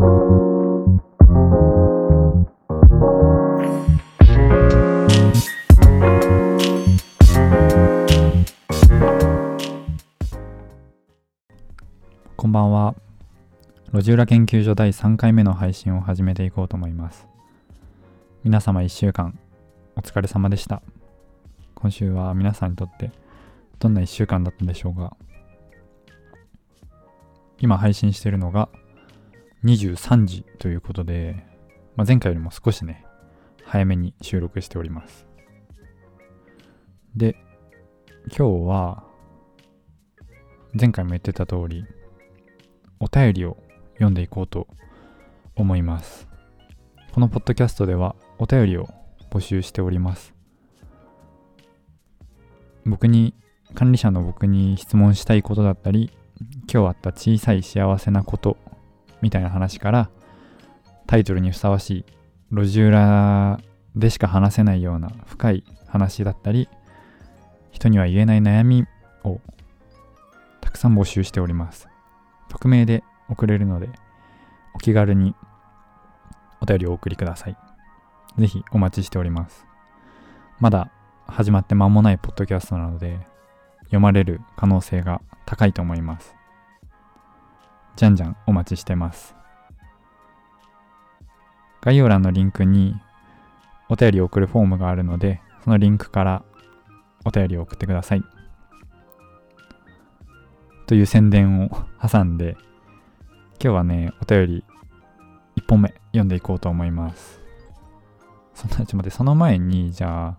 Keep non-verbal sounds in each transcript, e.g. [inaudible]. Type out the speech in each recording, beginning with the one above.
こんばんは。路地裏研究所第3回目の配信を始めていこうと思います。皆様1週間お疲れ様でした。今週は皆さんにとってどんな1週間だったでしょうか今配信しているのが23時ということで、まあ、前回よりも少しね、早めに収録しております。で、今日は前回も言ってた通り、お便りを読んでいこうと思います。このポッドキャストではお便りを募集しております。僕に、管理者の僕に質問したいことだったり、今日あった小さい幸せなことみたいな話からタイトルにふさわしい路地裏でしか話せないような深い話だったり人には言えない悩みをたくさん募集しております。匿名で送れるのでお気軽にお便りをお送りください。ぜひお待ちしております。まだ始まって間もないポッドキャストなので読まれる可能性が高いと思います。じゃんじゃんお待ちしてます。概要欄のリンクにお便りを送るフォームがあるのでそのリンクからお便りを送ってください。という宣伝を挟んで今日はねお便り1本目読んでいこうと思います。そんなちょっと待ってその前にじゃあ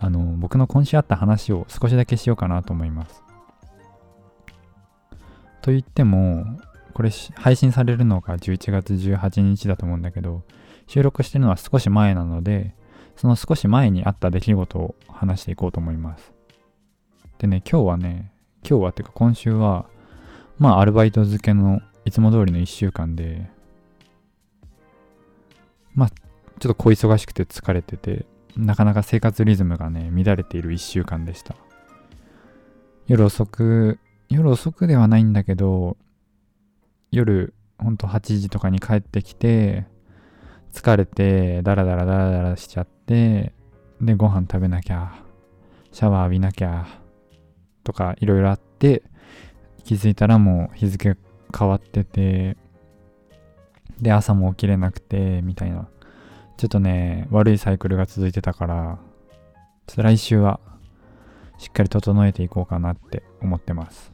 あの僕の今週あった話を少しだけしようかなと思います。と言ってもこれ配信されるのが11月18日だと思うんだけど収録してるのは少し前なのでその少し前にあった出来事を話していこうと思いますでね今日はね今日はっていうか今週は、まあアルバイト付けのいつも通りの1週間で、まあちょっと小忙しくて疲れてて、なかなか生活リズムがね、乱れている1週間でした。夜遅く、夜遅くではないんだけど、夜、ほんと8時とかに帰ってきて、疲れて、ダラダラダラダラしちゃって、で、ご飯食べなきゃ、シャワー浴びなきゃ、とかいろいろあって気づいたらもう日付変わっててで朝も起きれなくてみたいな。ちょっとね悪いサイクルが続いてたからちょっと来週はしっかり整えていこうかなって思ってます。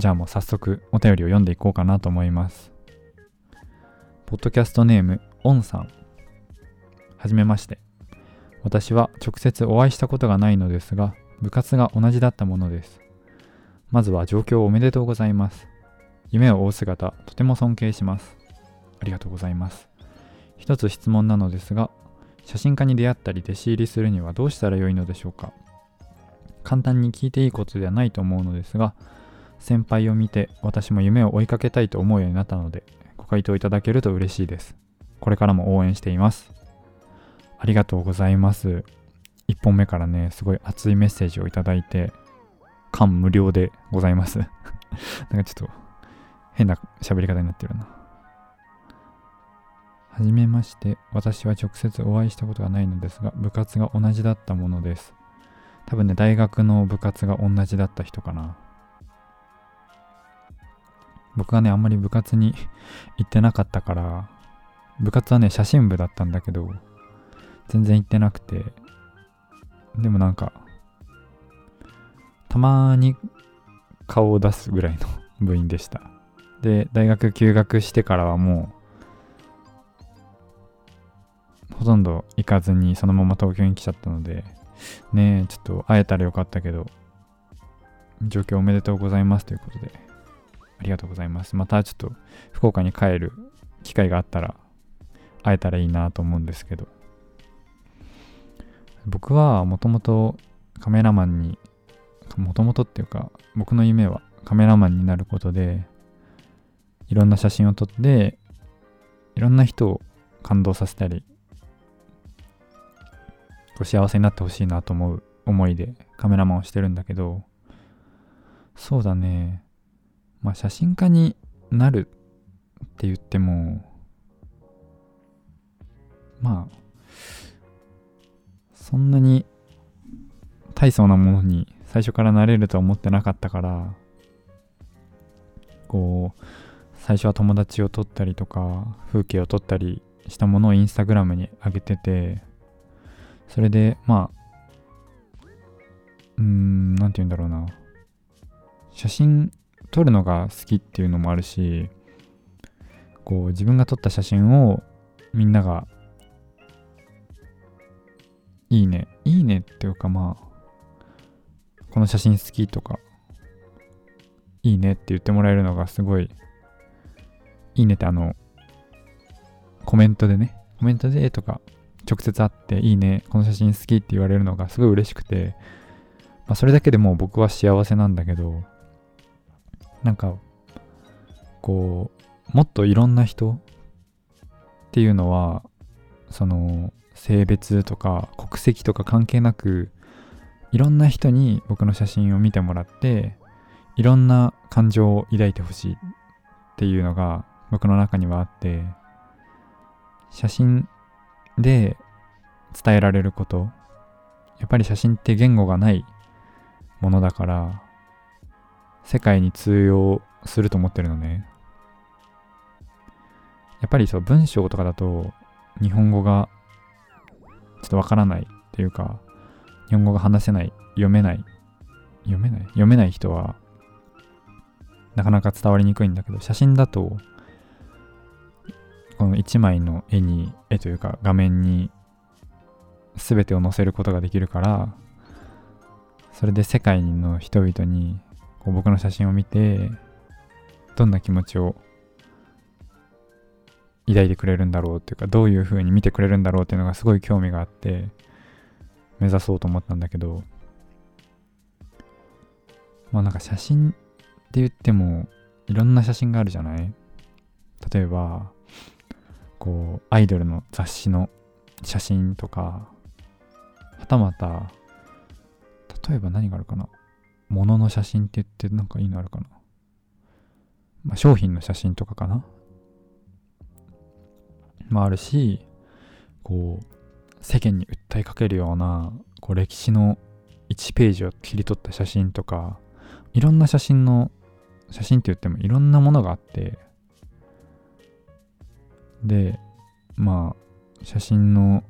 じゃあもう早速お便りを読んでいこうかなと思いますポッドキャストネームオンさんはじめまして私は直接お会いしたことがないのですが、部活が同じだったものです。まずは上京おめでとうございます。夢を追う姿、とても尊敬します。ありがとうございます。一つ質問なのですが、写真家に出会ったり弟子入りするにはどうしたらよいのでしょうか簡単に聞いていいことではないと思うのですが、先輩を見て私も夢を追いかけたいと思うようになったので、ご回答いただけると嬉しいです。これからも応援しています。ありがとうございます。1本目からね、すごい熱いメッセージをいただいて、感無量でございます。[laughs] なんかちょっと変な喋り方になってるな。はじめまして、私は直接お会いしたことがないのですが、部活が同じだったものです。多分ね、大学の部活が同じだった人かな。僕はね、あんまり部活に行ってなかったから、部活はね、写真部だったんだけど、全然行ってなくて、でもなんか、たまに顔を出すぐらいの部員でした。で、大学休学してからはもう、ほとんど行かずにそのまま東京に来ちゃったので、ねえ、ちょっと会えたらよかったけど、状況おめでとうございますということで、ありがとうございます。またちょっと福岡に帰る機会があったら会えたらいいなと思うんですけど、僕はもともとカメラマンにもともとっていうか僕の夢はカメラマンになることでいろんな写真を撮っていろんな人を感動させたり幸せになってほしいなと思う思いでカメラマンをしてるんだけどそうだねまあ写真家になるって言ってもまあそんなに大層なものに最初からなれるとは思ってなかったからこう最初は友達を撮ったりとか風景を撮ったりしたものをインスタグラムに上げててそれでまあうーん何て言うんだろうな。写真撮るのが好きっていうのもあるしこう自分が撮った写真をみんながいいねいいねっていうかまあこの写真好きとかいいねって言ってもらえるのがすごいいいねってあのコメントでねコメントでとか直接会っていいねこの写真好きって言われるのがすごい嬉しくて、まあ、それだけでもう僕は幸せなんだけどなんかこうもっといろんな人っていうのはその性別とか国籍とか関係なくいろんな人に僕の写真を見てもらっていろんな感情を抱いてほしいっていうのが僕の中にはあって写真で伝えられることやっぱり写真って言語がないものだから世界に通用すると思ってるのね。やっぱりそう文章とかだと日本語がちょっとわからないっていうか日本語が話せない、読めない、読めない読めない人は、なかなか伝わりにくいんだけど、写真だと、この1枚の絵に、絵というか画面に全てを載せることができるから、それで世界の人々にこう僕の写真を見て、どんな気持ちを抱いてくれるんだろうっていうか、どういう風に見てくれるんだろうっていうのがすごい興味があって、目指そうと思ったんだけど、まあなんか写真って言ってもいろんな写真があるじゃない？例えば、こう、アイドルの雑誌の写真とか、はたまた、例えば何があるかな？物の写真って言ってなんかいいのあるかな？まあ商品の写真とかかな？まああるし、こう、世間に訴えかけるようなこう歴史の1ページを切り取った写真とかいろんな写真の写真って言ってもいろんなものがあってでまあ写真の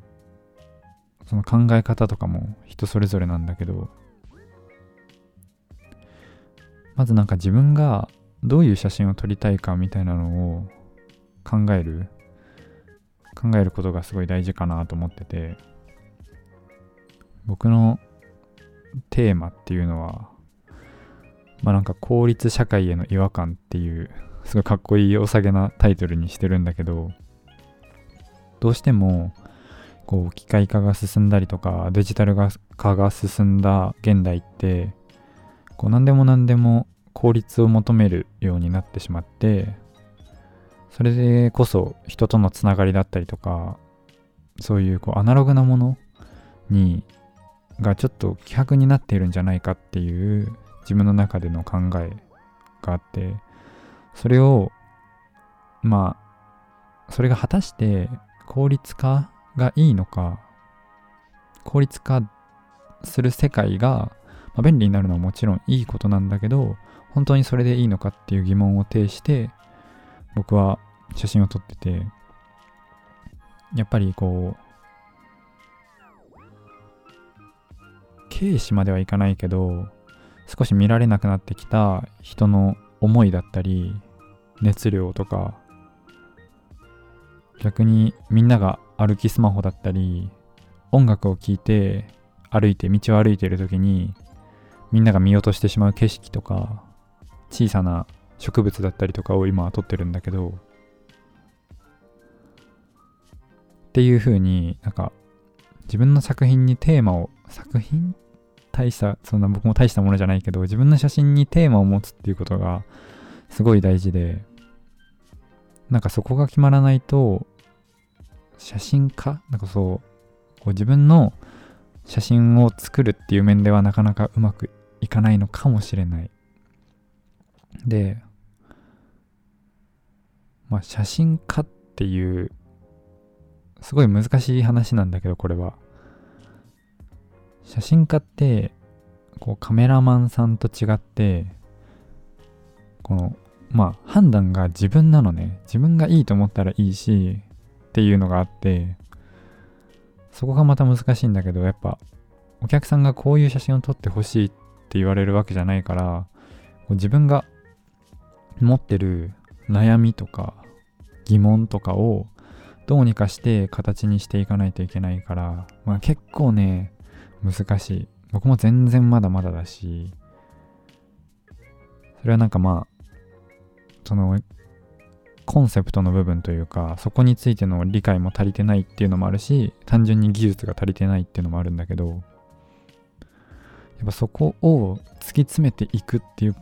その考え方とかも人それぞれなんだけどまずなんか自分がどういう写真を撮りたいかみたいなのを考える考えることがすごい大事かなと思ってて僕のテーマっていうのはまあなんか効率社会への違和感っていうすごいかっこいいお下げなタイトルにしてるんだけどどうしてもこう機械化が進んだりとかデジタル化が進んだ現代ってこう何でも何でも効率を求めるようになってしまってそれでこそ人とのつながりだったりとかそういうこうアナログなものにがちょっと希薄になっているんじゃないかっていう自分の中での考えがあってそれをまあそれが果たして効率化がいいのか効率化する世界が、まあ、便利になるのはもちろんいいことなんだけど本当にそれでいいのかっていう疑問を呈して僕は写真を撮ってて、やっぱりこう、軽視まではいかないけど、少し見られなくなってきた人の思いだったり、熱量とか、逆にみんなが歩きスマホだったり、音楽を聴いて歩いて、道を歩いている時に、みんなが見落としてしまう景色とか、小さな植物だったりとかを今撮ってるんだけどっていう風になんか自分の作品にテーマを作品？大したそんな僕も大したものじゃないけど自分の写真にテーマを持つっていうことがすごい大事でなんかそこが決まらないと写真家？なんかそうこう自分の写真を作るっていう面ではなかなかうまくいかないのかもしれない。で、まあ写真家っていうすごい難しい話なんだけどこれは。写真家ってこうカメラマンさんと違ってこのまあ判断が自分なのね。自分がいいと思ったらいいしっていうのがあってそこがまた難しいんだけどやっぱお客さんがこういう写真を撮ってほしいっって言われるわけじゃないから自分が持ってる悩みとか疑問とかをどうにかして形にしていかないといけないから、まあ、結構ね難しい。僕も全然まだまだだしそれはなんかまあそのコンセプトの部分というかそこについての理解も足りてないっていうのもあるし単純に技術が足りてないっていうのもあるんだけどやっぱそこを突き詰めていくっていう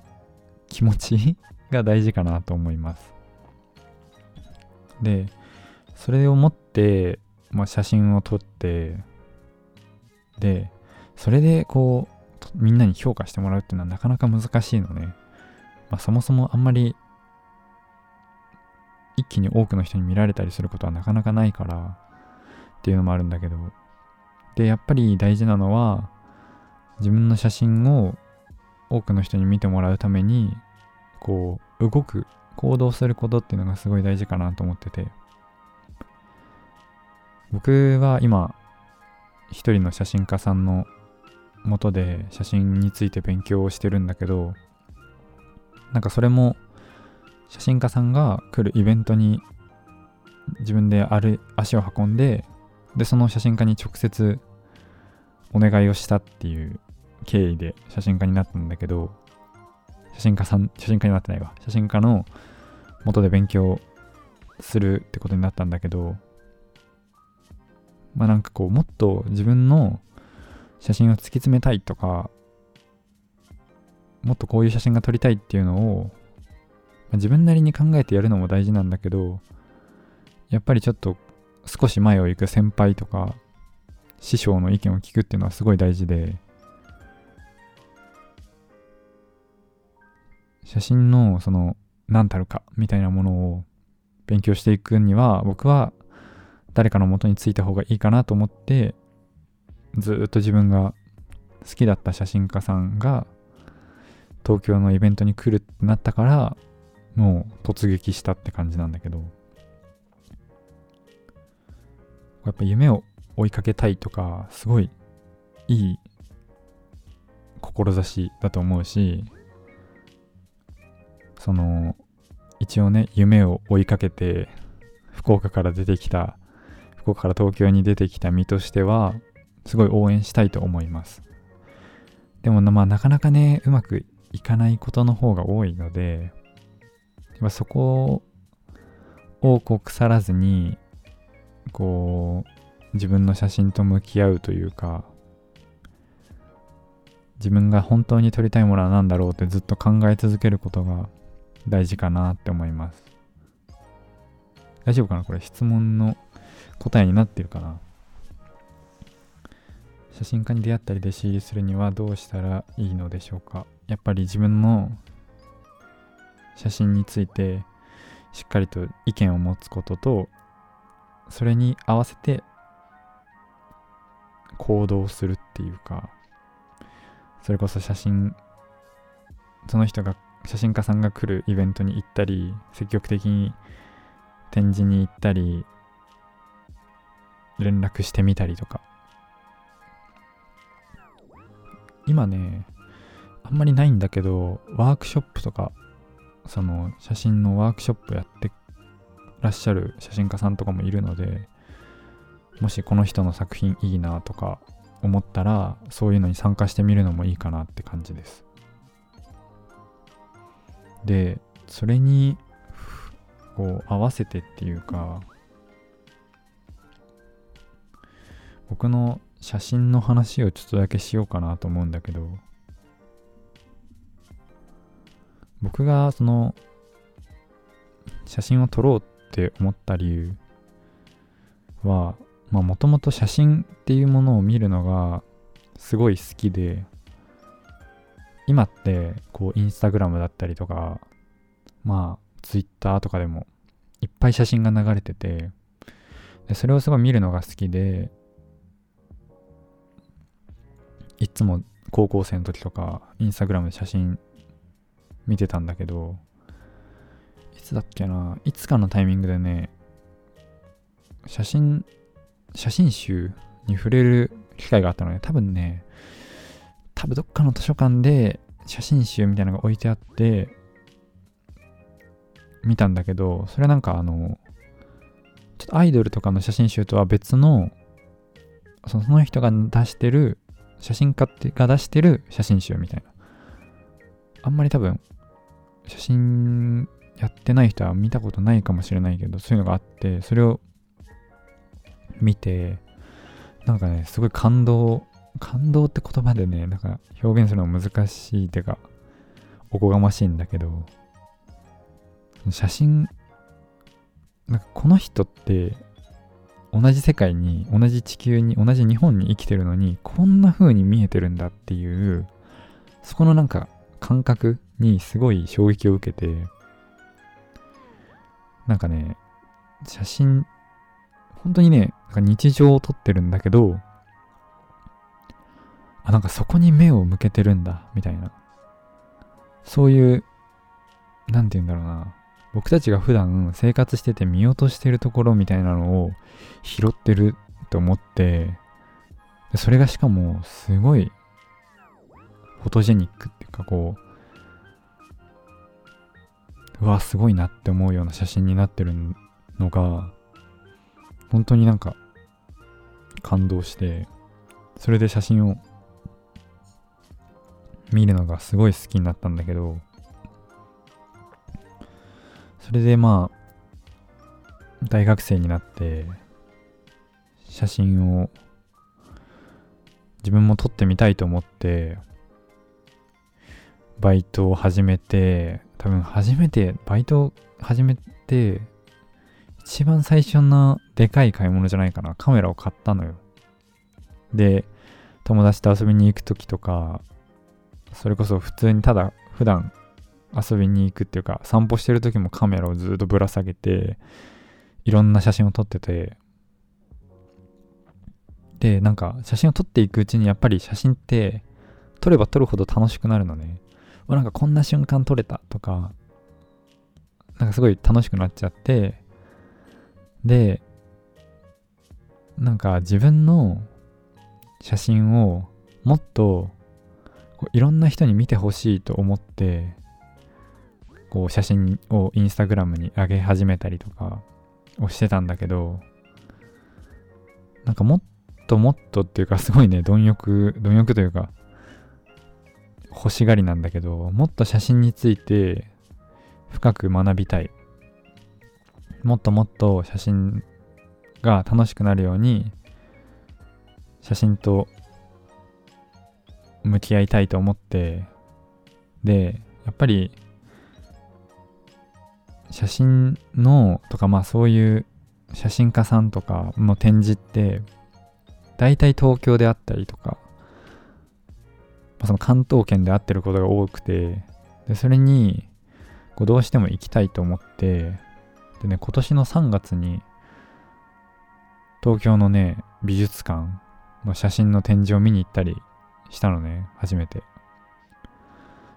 気持ち [laughs] が大事かなと思います。でそれを持って、まあ、写真を撮ってでそれでこうみんなに評価してもらうっていうのはなかなか難しいのね、まあ、そもそもあんまり一気に多くの人に見られたりすることはなかなかないからっていうのもあるんだけどでやっぱり大事なのは自分の写真を多くの人に見てもらうためにこう動く行動することっていうのがすごい大事かなと思ってて。僕は今一人の写真家さんのもとで写真について勉強をしてるんだけどなんかそれも写真家さんが来るイベントに自分である足を運んででその写真家に直接お願いをしたっていう経緯で写真家になったんだけど写真家さん写真家になってないわ。写真家の元で勉強するってことになったんだけどまあなんかこうもっと自分の写真を突き詰めたいとかもっとこういう写真が撮りたいっていうのをまあ、自分なりに考えてやるのも大事なんだけど、やっぱりちょっと少し前を行く先輩とか、師匠の意見を聞くっていうのはすごい大事で、写真のその何たるかみたいなものを勉強していくには、僕は誰かの元についた方がいいかなと思って、ずっと自分が好きだった写真家さんが東京のイベントに来るってなったからもう突撃したって感じなんだけど。やっぱ夢を追いかけたいとかすごいいい志だと思うしその一応ね夢を追いかけて福岡から出てきた福岡から東京に出てきた身としてはすごい応援したいと思います。でもまあなかなかねうまくいかないことの方が多いのでそこをこう腐らずにこう自分の写真と向き合うというか自分が本当に撮りたいものは何だろうってずっと考え続けることが大事かなって思います。大丈夫かな？これ質問の答えになってるかな？写真家に出会ったり弟子入りするにはどうしたらいいのでしょうか？やっぱり自分の写真についてしっかりと意見を持つこととそれに合わせて行動するっていうかそれこそ写真その人が写真家さんが来るイベントに行ったり積極的に展示に行ったり連絡してみたりとか。今ねあんまりないんだけどワークショップとかその写真のワークショップやってらっしゃる写真家さんとかもいるのでもしこの人の作品いいなとか思ったらそういうのに参加してみるのもいいかなって感じです。でそれにこう合わせてっていうか僕の写真の話をちょっとだけしようかなと思うんだけど僕がその写真を撮ろうって思った理由はもともと写真っていうものを見るのがすごい好きで今ってこうインスタグラムだったりとかまあツイッターとかでもいっぱい写真が流れててでそれをすごい見るのが好きでいつも高校生の時とかインスタグラムで写真見てたんだけどいつだっけないつかのタイミングでね写真写真集に触れる機会があったので多分ね多分どっかの図書館で写真集みたいなのが置いてあって見たんだけどそれはなんかあのちょっとアイドルとかの写真集とは別のその人が出してる写真家ってが出してる写真集みたいな。あんまり多分写真やってない人は見たことないかもしれないけどそういうのがあってそれを見てなんかねすごい感動感動って言葉でねなんか表現するの難しいてかおこがましいんだけど写真なんかこの人って同じ世界に同じ地球に同じ日本に生きてるのにこんな風に見えてるんだっていうそこのなんか感覚にすごい衝撃を受けてなんかね写真本当にねなんか日常を撮ってるんだけどあなんかそこに目を向けてるんだみたいな。そういう何て言うんだろうな。僕たちが普段生活してて見落としてるところみたいなのを拾ってると思ってそれがしかもすごいフォトジェニックっていうかこううわすごいなって思うような写真になってるのが本当になんか感動してそれで写真を見るのがすごい好きになったんだけどそれでまあ、大学生になって、写真を自分も撮ってみたいと思って、バイトを始めて、多分初めて、バイトを始めて、一番最初のでかい買い物じゃないかな。カメラを買ったのよ。で、友達と遊びに行く時とか、それこそ普通にただ普段遊びに行くっていうか散歩してる時もカメラをずっとぶら下げていろんな写真を撮っててでなんか写真を撮っていくうちにやっぱり写真って撮れば撮るほど楽しくなるのね。なんかこんな瞬間撮れたとかなんかすごい楽しくなっちゃってでなんか自分の写真をもっとこういろんな人に見てほしいと思ってこう写真をインスタグラムに上げ始めたりとかをしてたんだけどなんかもっともっとっていうかすごいね貪欲貪欲というか欲しがりなんだけどもっと写真について深く学びたい。もっともっと写真が楽しくなるように写真と向き合いたいと思ってでやっぱり写真のとかまあそういう写真家さんとかの展示って大体東京であったりとか、まあ、その関東圏であってることが多くてでそれにこうどうしても行きたいと思ってでね今年の3月に東京のね美術館の写真の展示を見に行ったりしたのね初めて。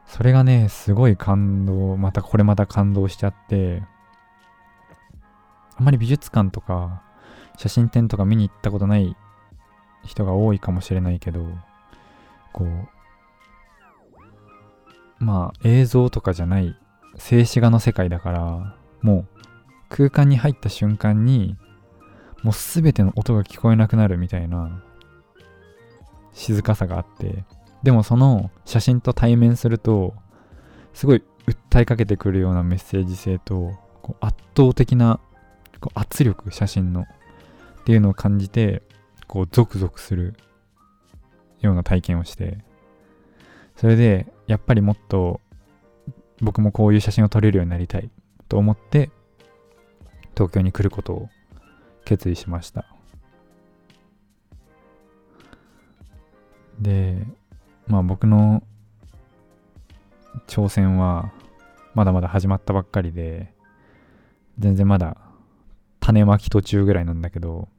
それがね、すごい感動、またこれまた感動しちゃって、あんまり美術館とか写真展とか見に行ったことない人が多いかもしれないけど、こう、まあ映像とかじゃない静止画の世界だから、もう空間に入った瞬間に、もうすべての音が聞こえなくなるみたいな静かさがあって、でもその写真と対面すると、すごい訴えかけてくるようなメッセージ性と、こう圧倒的なこう圧力、写真の、っていうのを感じて、こうゾクゾクするような体験をして、それで、やっぱりもっと僕もこういう写真を撮れるようになりたいと思って、東京に来ることを決意しました。で、まあ僕の挑戦はまだまだ始まったばっかりで、全然まだ種まき途中ぐらいなんだけど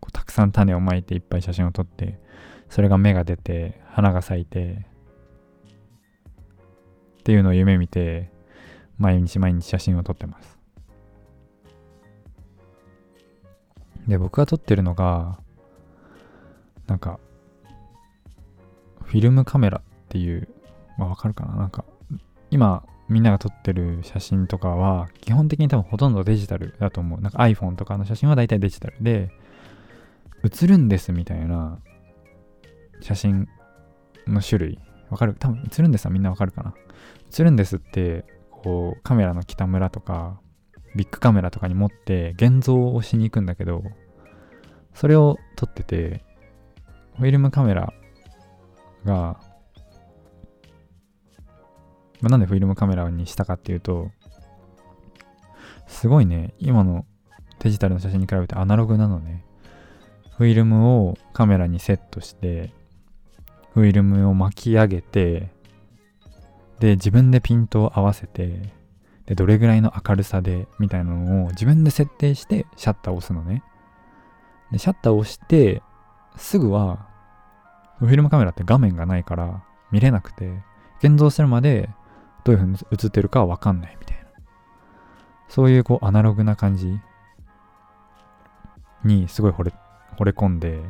こうたくさん種をまいていっぱい写真を撮ってそれが芽が出て花が咲いてっていうのを夢見て毎日毎日写真を撮ってます。で僕が撮ってるのがなんかフィルムカメラっていうまあわかるかな？なんか今みんなが撮ってる写真とかは基本的に多分ほとんどデジタルだと思う。なんか iPhone とかの写真は大体デジタルで映るんですみたいな写真の種類。わかる？多分映るんですはみんなわかるかな？映るんですってこうカメラの北村とかビッグカメラとかに持って現像をしに行くんだけどそれを撮っててフィルムカメラが、まあ、なんでフィルムカメラにしたかっていうとすごいね今のデジタルの写真に比べてアナログなのね。フィルムをカメラにセットしてフィルムを巻き上げてで自分でピントを合わせてでどれぐらいの明るさでみたいなのを自分で設定してシャッターを押すのね。でシャッターを押してすぐはフィルムカメラって画面がないから見れなくて現像するまでどういう風に映ってるかはわかんないみたいな。そういうこうアナログな感じにすごい惚れ惚れ込んで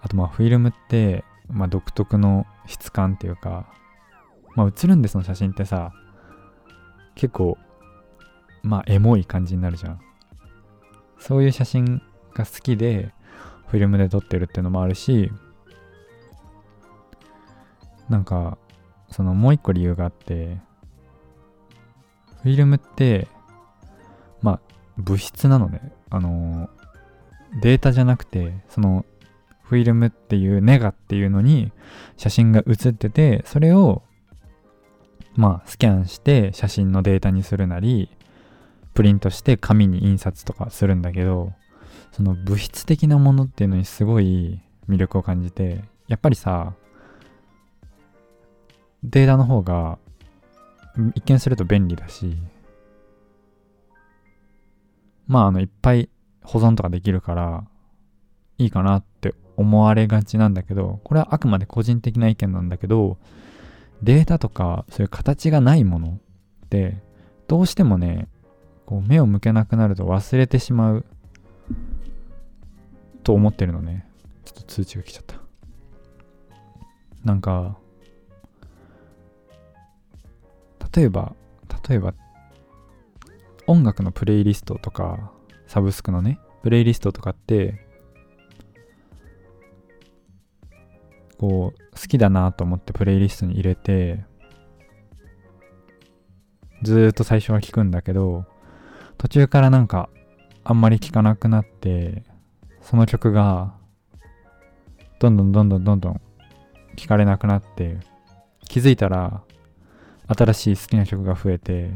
あとまあフィルムってまあ独特の質感っていうかまあ映るんですの写真ってさ結構まあエモい感じになるじゃん。そういう写真が好きでフィルムで撮ってるっていうのもあるしなんかそのもう一個理由があってフィルムってまあ物質なのねあのデータじゃなくてそのフィルムっていうネガっていうのに写真が写っててそれをまあスキャンして写真のデータにするなりプリントして紙に印刷とかするんだけどその物質的なものっていうのにすごい魅力を感じてやっぱりさデータの方が一見すると便利だしまああのいっぱい保存とかできるからいいかなって思われがちなんだけどこれはあくまで個人的な意見なんだけどデータとかそういう形がないものってどうしてもねこう目を向けなくなると忘れてしまうと思ってるのね。ちょっと通知が来ちゃった。なんか例えば例えば音楽のプレイリストとかサブスクのねプレイリストとかってこう好きだなと思ってプレイリストに入れてずーっと最初は聞くんだけど途中からなんかあんまり聞かなくなってその曲がどんどんどんどんどんどん聞かれなくなって気づいたら新しい好きな曲が増えて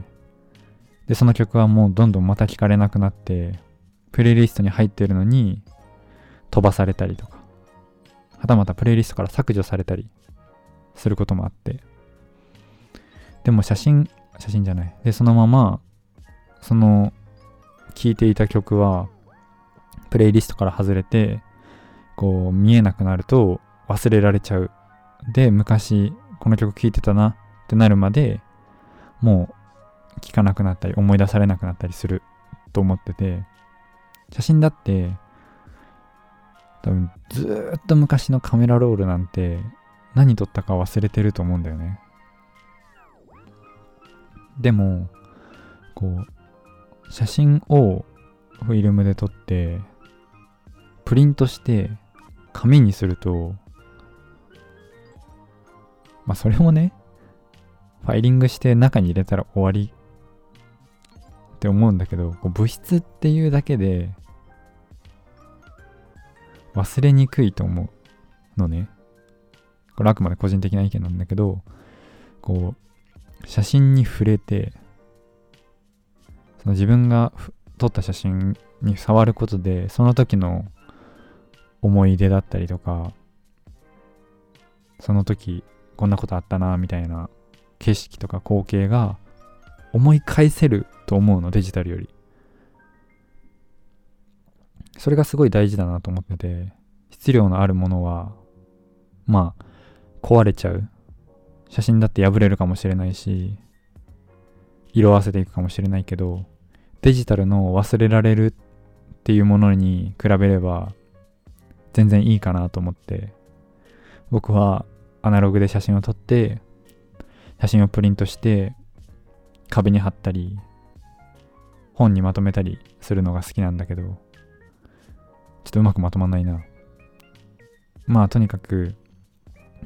でその曲はもうどんどんまた聞かれなくなってプレイリストに入ってるのに飛ばされたりとかはたまたプレイリストから削除されたりすることもあってでも写真写真じゃない。でそのままその聴いていた曲はプレイリストから外れてこう見えなくなると忘れられちゃう。で昔この曲聴いてたなってなるまでもう聴かなくなったり思い出されなくなったりすると思ってて写真だって多分ずっと昔のカメラロールなんて何撮ったか忘れてると思うんだよね。でもこう写真をフィルムで撮ってプリントして紙にするとまあそれもねファイリングして中に入れたら終わりって思うんだけどこう物質っていうだけで忘れにくいと思うのね。これあくまで個人的な意見なんだけどこう写真に触れてその自分が撮った写真に触ることでその時の思い出だったりとかその時こんなことあったなみたいな景色とか光景が思い返せると思うのデジタルより。それがすごい大事だなと思ってて質量のあるものはまあ壊れちゃう。写真だって破れるかもしれないし色あせていくかもしれないけどデジタルの忘れられるっていうものに比べれば全然いいかなと思って僕はアナログで写真を撮って写真をプリントして壁に貼ったり本にまとめたりするのが好きなんだけどちょっとうまくまとまんないな。まあとにかく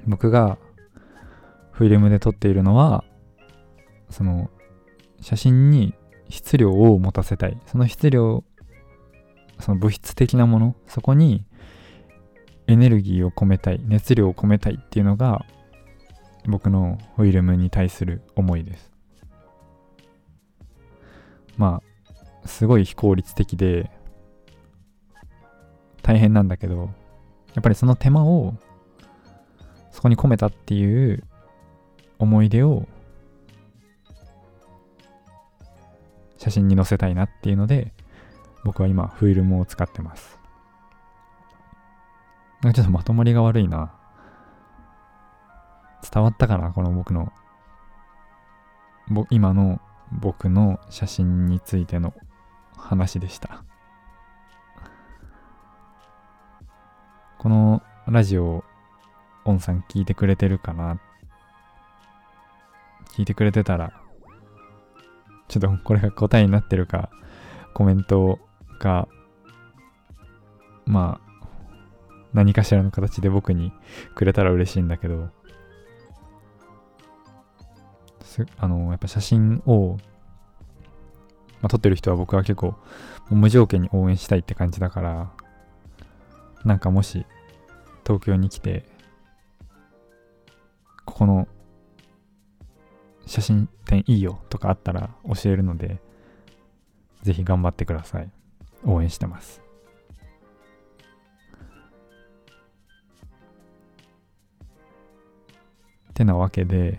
僕がフィルムで撮っているのはその写真に質量を持たせたい。その質量その物質的なものそこにエネルギーを込めたい熱量を込めたいっていうのが僕のフィルムに対する思いです。まあすごい非効率的で大変なんだけどやっぱりその手間をそこに込めたっていう思い出を写真に載せたいなっていうので僕は今フィルムを使ってます。なんかちょっとまとまりが悪いな。伝わったかなこの僕の。今の僕の写真についての話でした。このラジオオンさん聞いてくれてるかな？聞いてくれてたらちょっとこれが答えになってるかコメントがまあ何かしらの形で僕にくれたら嬉しいんだけど。あのやっぱ写真を、まあ、撮ってる人は僕は結構無条件に応援したいって感じだからなんかもし東京に来てここの写真展いいよとかあったら教えるので、ぜひ頑張ってください。応援してます。てなわけで、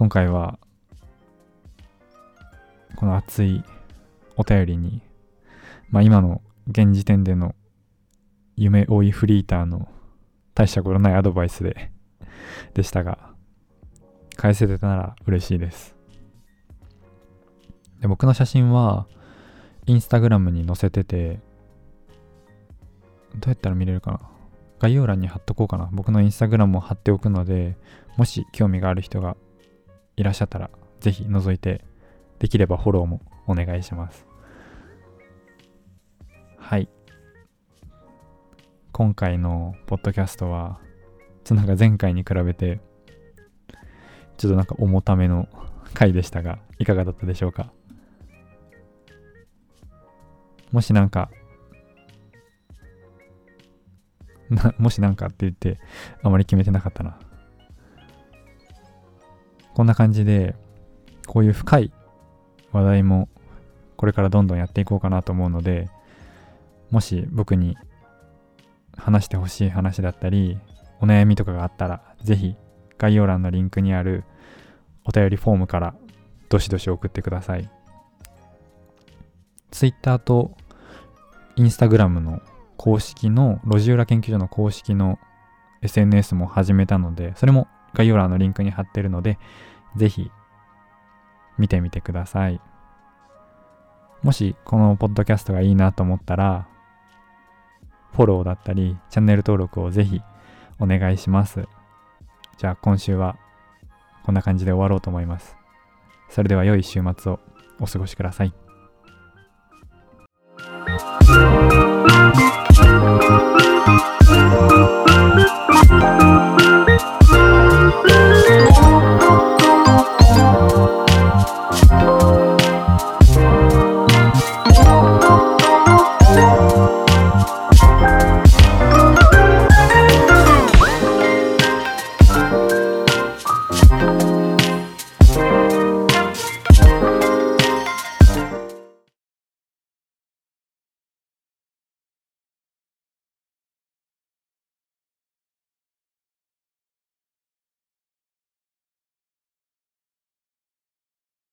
今回は、この熱いお便りに、まあ今の現時点での夢追いフリーターの大したことないアドバイスででしたが、返せてたなら嬉しいです。で、僕の写真は、インスタグラムに載せてて、どうやったら見れるかな？概要欄に貼っとこうかな。僕のインスタグラムを貼っておくので、もし興味がある人がいらっしゃったら、ぜひ覗いて、できればフォローもお願いします。はい。今回のポッドキャストは、ちょっとなんか前回に比べて、ちょっとなんか重ための回でしたが、いかがだったでしょうか？もしなんか、な、もしなんかって言って、あまり決めてなかったな。こんな感じで、こういう深い話題も、これからどんどんやっていこうかなと思うので、もし僕に話してほしい話だったり、お悩みとかがあったら、ぜひ概要欄のリンクにあるお便りフォームからどしどし送ってください。Twitter と Instagram の公式の路地裏研究所の公式の SNS も始めたので、それも概要欄のリンクに貼ってるので、ぜひ見てみてください。もしこのポッドキャストがいいなと思ったら、フォローだったり、チャンネル登録をぜひお願いします。じゃあ今週はこんな感じで終わろうと思います。それでは良い週末をお過ごしください。